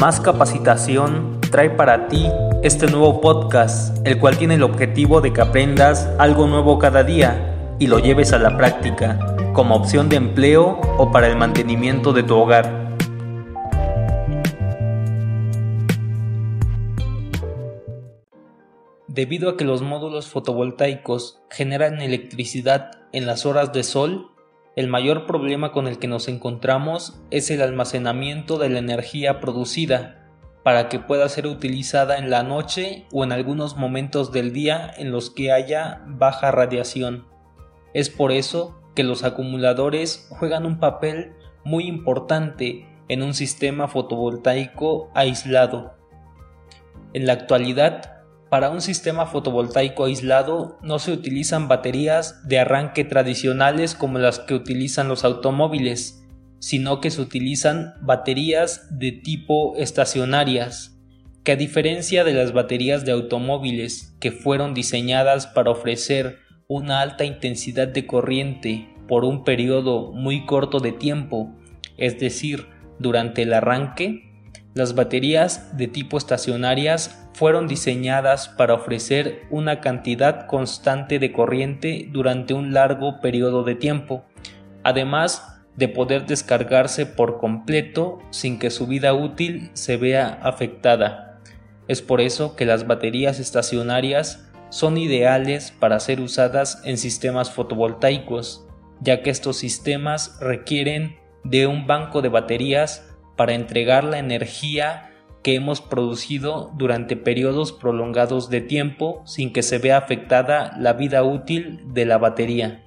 Más Capacitación trae para ti este nuevo podcast, el cual tiene el objetivo de que aprendas algo nuevo cada día y lo lleves a la práctica, como opción de empleo o para el mantenimiento de tu hogar. Debido a que los módulos fotovoltaicos generan electricidad en las horas de sol, el mayor problema con el que nos encontramos es el almacenamiento de la energía producida para que pueda ser utilizada en la noche o en algunos momentos del día en los que haya baja radiación. Es por eso que los acumuladores juegan un papel muy importante en un sistema fotovoltaico aislado. En la actualidad, para un sistema fotovoltaico aislado no se utilizan baterías de arranque tradicionales como las que utilizan los automóviles, sino que se utilizan baterías de tipo estacionarias, que a diferencia de las baterías de automóviles que fueron diseñadas para ofrecer una alta intensidad de corriente por un periodo muy corto de tiempo, es decir, durante el arranque, las baterías de tipo estacionarias fueron diseñadas para ofrecer una cantidad constante de corriente durante un largo periodo de tiempo, además de poder descargarse por completo sin que su vida útil se vea afectada. Es por eso que las baterías estacionarias son ideales para ser usadas en sistemas fotovoltaicos, ya que estos sistemas requieren de un banco de baterías para entregar la energía que hemos producido durante periodos prolongados de tiempo sin que se vea afectada la vida útil de la batería.